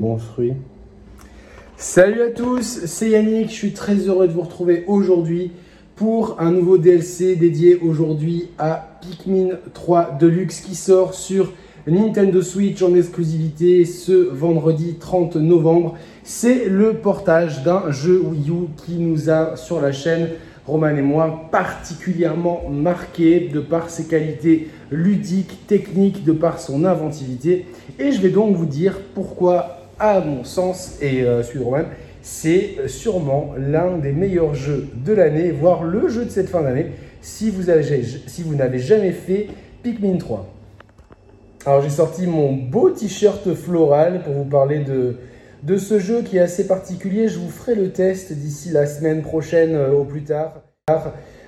bons fruits. Salut à tous, c'est Yannick, je suis très heureux de vous retrouver aujourd'hui pour un nouveau DLC dédié aujourd'hui à Pikmin 3 Deluxe qui sort sur Nintendo Switch en exclusivité ce vendredi 30 novembre. C'est le portage d'un jeu Wii U qui nous a sur la chaîne Roman et moi particulièrement marqué de par ses qualités ludiques, techniques, de par son inventivité. Et je vais donc vous dire pourquoi, à mon sens, et euh, de Roman, c'est sûrement l'un des meilleurs jeux de l'année, voire le jeu de cette fin d'année, si vous, n'avez jamais fait Pikmin 3. Alors j'ai sorti mon beau t-shirt floral pour vous parler de, de ce jeu qui est assez particulier. Je vous ferai le test d'ici la semaine prochaine euh, au plus tard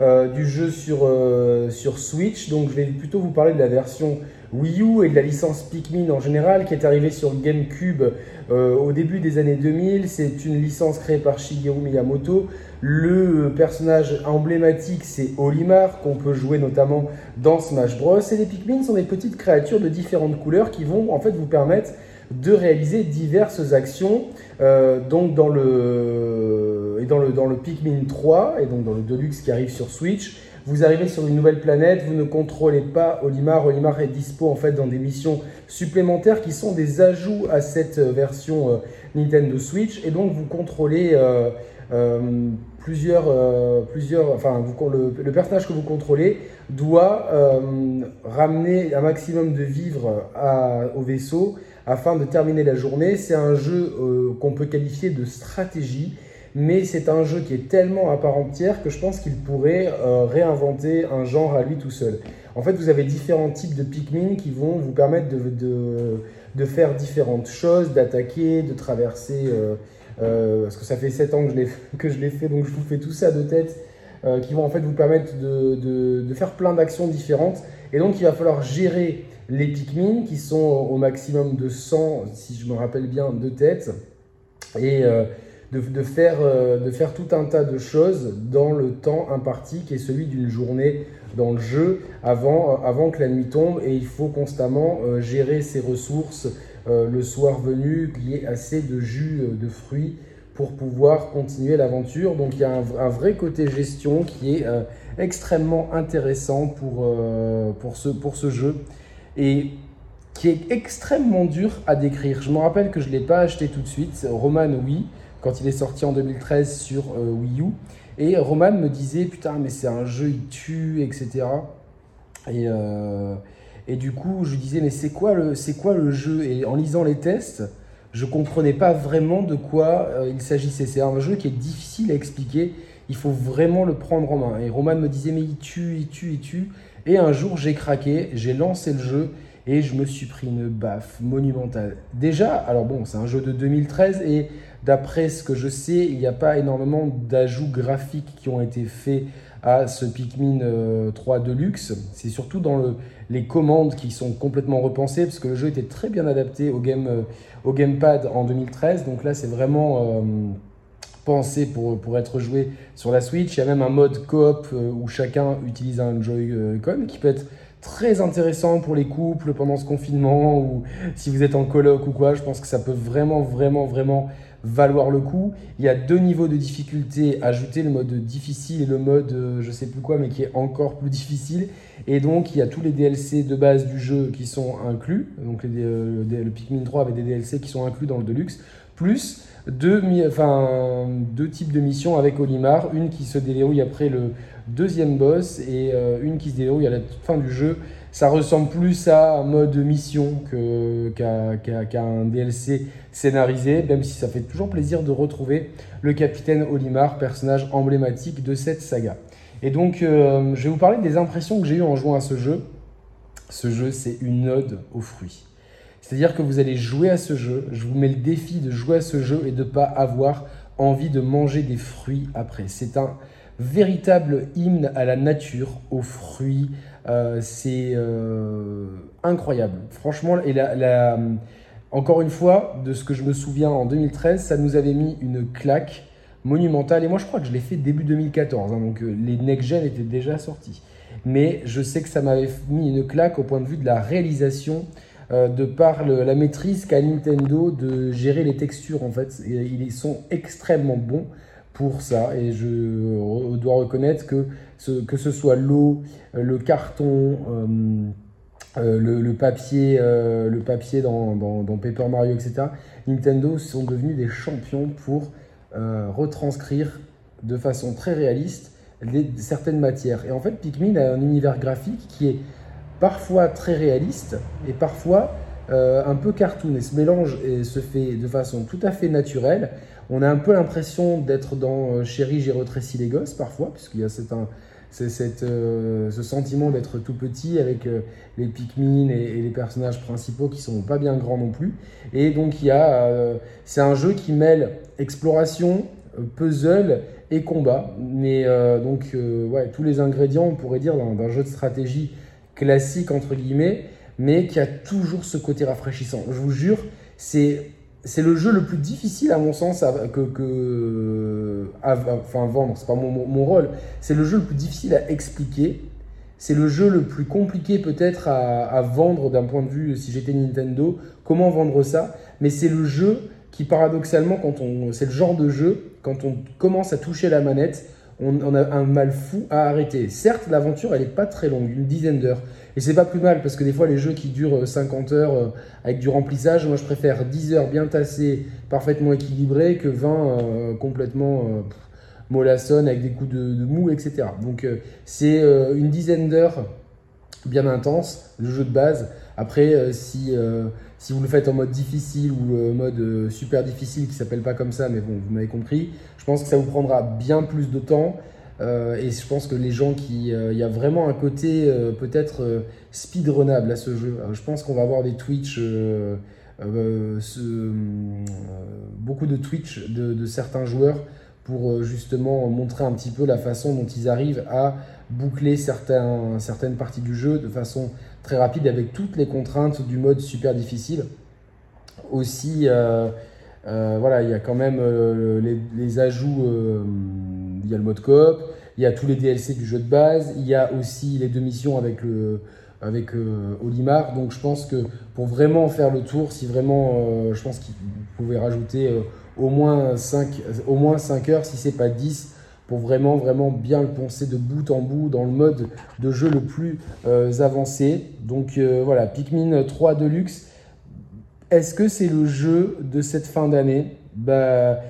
euh, du jeu sur, euh, sur Switch. Donc je vais plutôt vous parler de la version Wii U et de la licence Pikmin en général qui est arrivée sur GameCube au début des années 2000. C'est une licence créée par Shigeru Miyamoto. Le personnage emblématique, c'est Olimar, qu'on peut jouer notamment dans Smash Bros. Et les Pikmin sont des petites créatures de différentes couleurs qui vont en fait vous permettre de réaliser diverses actions. Euh, donc dans le, et dans, le, dans le Pikmin 3, et donc dans le Deluxe qui arrive sur Switch, vous arrivez sur une nouvelle planète, vous ne contrôlez pas Olimar. Olimar est dispo en fait dans des missions supplémentaires qui sont des ajouts à cette version euh, Nintendo Switch. Et donc vous contrôlez euh, euh, plusieurs, euh, plusieurs, enfin, vous, le, personnage que vous contrôlez doit euh, ramener un maximum de vivres au vaisseau afin de terminer la journée. C'est un jeu qu'on peut qualifier de stratégie, mais c'est un jeu qui est tellement à part entière que je pense qu'il pourrait réinventer un genre à lui tout seul. En fait, vous avez différents types de Pikmin qui vont vous permettre de, de, de faire différentes choses, d'attaquer, de traverser euh, parce que ça fait 7 ans que je l'ai fait, donc je vous fais tout ça de tête, euh, qui vont en fait vous permettre de, faire plein d'actions différentes. Et donc il va falloir gérer les Pikmin qui sont au maximum de 100, si je me rappelle bien, de tête, et euh, de, faire, de faire tout un tas de choses dans le temps imparti qui est celui d'une journée dans le jeu avant, avant que la nuit tombe et il faut constamment gérer ses ressources, euh, le soir venu, qu'il y ait assez de jus euh, de fruits pour pouvoir continuer l'aventure. Donc il y a un, vrai côté gestion qui est euh, extrêmement intéressant pour, pour, ce, pour ce jeu et qui est extrêmement dur à décrire. Je me rappelle que je ne l'ai pas acheté tout de suite. Roman, oui, quand il est sorti en 2013 sur Wii U. Et Roman me disait, putain, mais c'est un jeu, il tue, etc. Et, et du coup, je lui disais, mais c'est quoi, le, quoi le jeu? Et en lisant les tests, je comprenais pas vraiment de quoi euh, il s'agissait. C'est un jeu qui est difficile à expliquer. Il faut vraiment le prendre en main. Et Roman me disait, mais il tue, il tue, il tue. Et un jour, j'ai craqué, j'ai lancé le jeu et je me suis pris une baffe monumentale. Déjà, alors bon, c'est un jeu de 2013 et d'après ce que je sais, il n'y a pas énormément d'ajouts graphiques qui ont été faits à ce Pikmin 3 euh, Deluxe. C'est surtout dans le, les commandes qui sont complètement repensées, parce que le jeu était très bien adapté au, euh, gamepad en 2013. Donc là, c'est vraiment euh, pensé pour, pour être joué sur la Switch. Il y a même un mode coop où chacun utilise un Joy-Con qui peut être très intéressant pour les couples pendant ce confinement ou si vous êtes en coloc ou quoi. Je pense que ça peut vraiment, vraiment, vraiment valoir le coup. Il y a deux niveaux de difficulté ajoutés, le mode difficile et le mode euh, je sais plus quoi, mais qui est encore plus difficile. Et donc il y a tous les DLC de base du jeu qui sont inclus. Donc euh, le Pikmin 3 avait des DLC qui sont inclus dans le Deluxe, plus deux, enfin, deux types de missions avec Olimar, une qui se déverrouille après le deuxième boss et euh, une qui se déverrouille à la fin du jeu ça ressemble plus à un mode mission qu'à un DLC scénarisé, même si ça fait toujours plaisir de retrouver le capitaine Olimar, personnage emblématique de cette saga. Et donc, euh, je vais vous parler des impressions que j'ai eues en jouant à ce jeu. Ce jeu, c'est une ode aux fruits. C'est-à-dire que vous allez jouer à ce jeu, je vous mets le défi de jouer à ce jeu et de ne pas avoir envie de manger des fruits après. C'est un véritable hymne à la nature, aux fruits, euh, c'est euh, incroyable. Franchement, et la, encore une fois, de ce que je me souviens en 2013, ça nous avait mis une claque monumentale. Et moi, je crois que je l'ai fait début 2014. Hein, donc, euh, les next-gen étaient déjà sortis. Mais je sais que ça m'avait mis une claque au point de vue de la réalisation de par la maîtrise qu'a Nintendo de gérer les textures en fait. ils sont extrêmement bons pour ça et je dois reconnaître que ce, que ce soit l'eau, le carton, le, papier, le papier dans, Paper Mario, etc. Nintendo sont devenus des champions pour retranscrire de façon très réaliste certaines matières. Et en fait, Pikmin a un univers graphique qui est parfois très réaliste et parfois euh, un peu cartoon. Et ce mélange se fait de façon tout à fait naturelle. On a un peu l'impression d'être dans euh, Chérie, j'ai retréci les gosses parfois, puisqu'il y a cette, cette, euh, ce sentiment d'être tout petit avec les Pikmin et, les personnages principaux qui sont pas bien grands non plus. Et donc il y a, c'est un jeu qui mêle exploration, puzzle et combat. Mais euh, donc, euh, ouais, tous les ingrédients, on pourrait dire, d'un jeu de stratégie classique, entre guillemets, mais qui a toujours ce côté rafraîchissant. Je vous jure, c'est. C'est le jeu le plus difficile à mon sens à, que, enfin vendre, c'est pas mon, mon, rôle. C'est le jeu le plus difficile à expliquer. C'est le jeu le plus compliqué peut-être à, vendre d'un point de vue si j'étais Nintendo. Comment vendre ça Mais c'est le jeu qui paradoxalement, quand on, c'est le genre de jeu, quand on commence à toucher la manette, on, a un mal fou à arrêter. Certes, l'aventure, elle n'est pas très longue, une dizaine d'heures. Et c'est pas plus mal, parce que des fois, les jeux qui durent 50 euh, heures euh, avec du remplissage, moi, je préfère 10 heures bien tassées, parfaitement équilibrées, que 20 euh, complètement mollassonnes avec des coups de, mou, etc. Donc, c'est une dizaine d'heures bien intense, le jeu de base. Après, si si vous le faites en mode difficile ou euh, mode euh, super difficile qui s'appelle pas comme ça, mais bon, vous m'avez compris, je pense que ça vous prendra bien plus de temps. Euh, et je pense que les gens qui. Il y a vraiment un côté peut-être speedrunnable à ce jeu. je pense qu'on va avoir des Twitch. beaucoup de Twitch de, certains joueurs pour justement montrer un petit peu la façon dont ils arrivent à boucler certaines parties du jeu de façon très rapide avec toutes les contraintes du mode super difficile. Aussi, euh, euh, voilà, il y a quand même euh, les, ajouts, il y a le mode coop, il y a tous les DLC du jeu de base, il y a aussi les deux missions avec avec Olimar. Donc je pense que pour vraiment faire le tour, si vraiment, je pense vous pouvez rajouter au moins 5, au moins 5 heures, si c'est pas 10, pour vraiment, vraiment bien le poncer de bout en bout dans le mode de jeu le plus euh, avancé. Donc euh, voilà, Pikmin 3 Deluxe. Est-ce que c'est le jeu de cette fin d'année? Bah,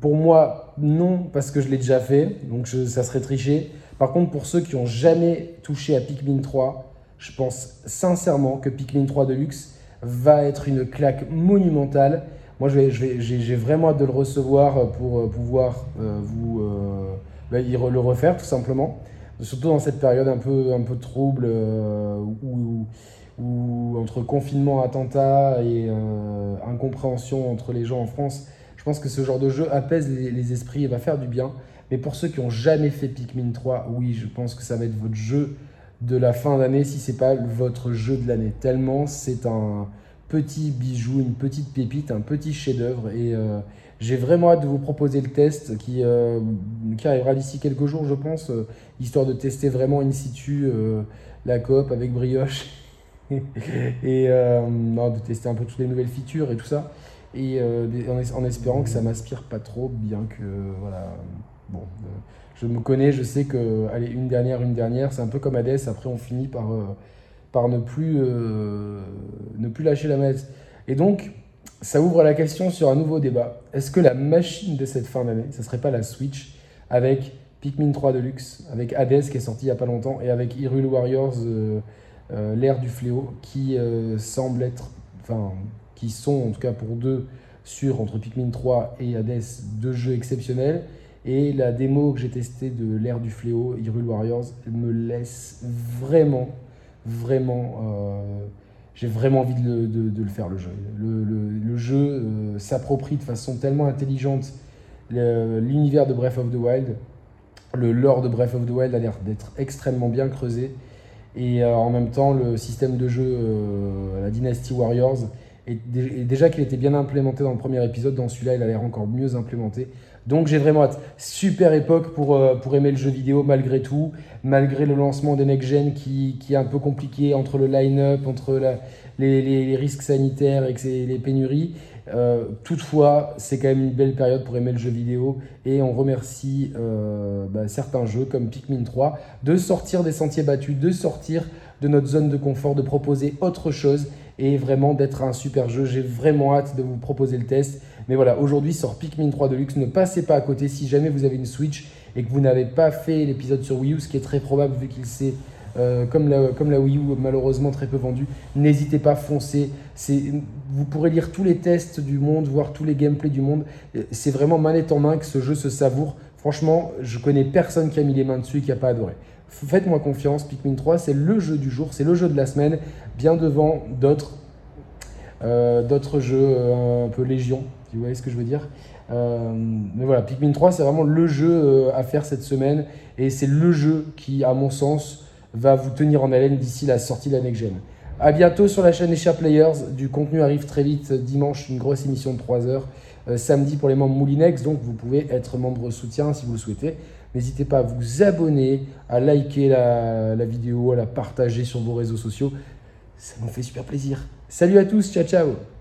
Pour moi, non, parce que je l'ai déjà fait, donc ça serait triché. Par contre, pour ceux qui n'ont jamais touché à Pikmin 3, je pense sincèrement que Pikmin 3 Deluxe va être une claque monumentale moi, j'ai vraiment hâte de le recevoir pour euh, pouvoir euh, vous euh, bah, le refaire, tout simplement. Surtout dans cette période un peu, un peu trouble où, entre confinement, attentat et incompréhension entre les gens en France, je pense que ce genre de jeu apaise les, esprits et va faire du bien. Mais pour ceux qui n'ont jamais fait Pikmin 3, oui, je pense que ça va être votre jeu de la fin d'année si c'est pas votre jeu de l'année. Tellement c'est un, petit bijou, une petite pépite, un petit chef-d'œuvre. Et euh, j'ai vraiment hâte de vous proposer le test qui, euh, qui arrivera d'ici quelques jours, je pense, euh, histoire de tester vraiment in situ la coop avec brioche et de tester un peu toutes les nouvelles features et tout ça. Et en, espérant que ça m'aspire pas trop, bien que voilà. Bon, je me connais, je sais que allez, une dernière, une dernière, c'est un peu comme Hades. Après, on finit par par ne plus, euh, ne plus lâcher la manette. Et donc, ça ouvre la question sur un nouveau débat. Est-ce que la machine de cette fin d'année, ce ne serait pas la Switch avec Pikmin 3 Deluxe, avec Hades qui est sorti il n'y a pas longtemps, et avec Hyrule Warriors, euh, euh, l'ère du fléau, qui semble être, enfin, qui sont en tout cas pour deux sur entre Pikmin 3 et Hades, deux jeux exceptionnels. Et la démo que j'ai testée de l'ère du fléau, Hyrule Warriors, me laisse vraiment vraiment, euh, j'ai vraiment envie de, le faire le jeu. Le, jeu euh, s'approprie de façon tellement intelligente l'univers de Breath of the Wild. Le lore de Breath of the Wild a l'air d'être extrêmement bien creusé. Et euh, en même temps, le système de jeu, la Dynasty Warriors, et, déjà qu'il était bien implémenté dans le premier épisode, dans celui-là, il a l'air encore mieux implémenté. Donc j'ai vraiment hâte. Super époque pour, euh, pour aimer le jeu vidéo malgré tout, malgré le lancement des next-gen qui, qui, est un peu compliqué entre le line-up, entre les, risques sanitaires et les pénuries. Euh, toutefois, c'est quand même une belle période pour aimer le jeu vidéo et on remercie euh, bah, certains jeux comme Pikmin 3 de sortir des sentiers battus, de sortir de notre zone de confort, de proposer autre chose et vraiment d'être un super jeu. J'ai vraiment hâte de vous proposer le test. Mais voilà, aujourd'hui sort Pikmin 3 Deluxe. Ne passez pas à côté si jamais vous avez une Switch et que vous n'avez pas fait l'épisode sur Wii U, ce qui est très probable vu qu'il s'est euh, comme, la, Wii U malheureusement très peu vendue, n'hésitez pas, foncez. Vous pourrez lire tous les tests du monde, voir tous les gameplays du monde. C'est vraiment manette en main que ce jeu se savoure. Franchement, je connais personne qui a mis les mains dessus et qui n'a pas adoré. Faites-moi confiance, Pikmin 3, c'est le jeu du jour, c'est le jeu de la semaine, bien devant d'autres euh, jeux euh, un peu légion, vous voyez ce que je veux dire? mais voilà, Pikmin 3, c'est vraiment le jeu à faire cette semaine et c'est le jeu qui, à mon sens, va vous tenir en haleine d'ici la sortie de la next gen. A bientôt sur la chaîne Echa Players. Du contenu arrive très vite. Dimanche, une grosse émission de 3 heures. Euh, samedi pour les membres Moulinex. Donc vous pouvez être membre soutien si vous le souhaitez. N'hésitez pas à vous abonner, à liker la, la vidéo, à la partager sur vos réseaux sociaux. Ça nous fait super plaisir. Salut à tous. Ciao, ciao.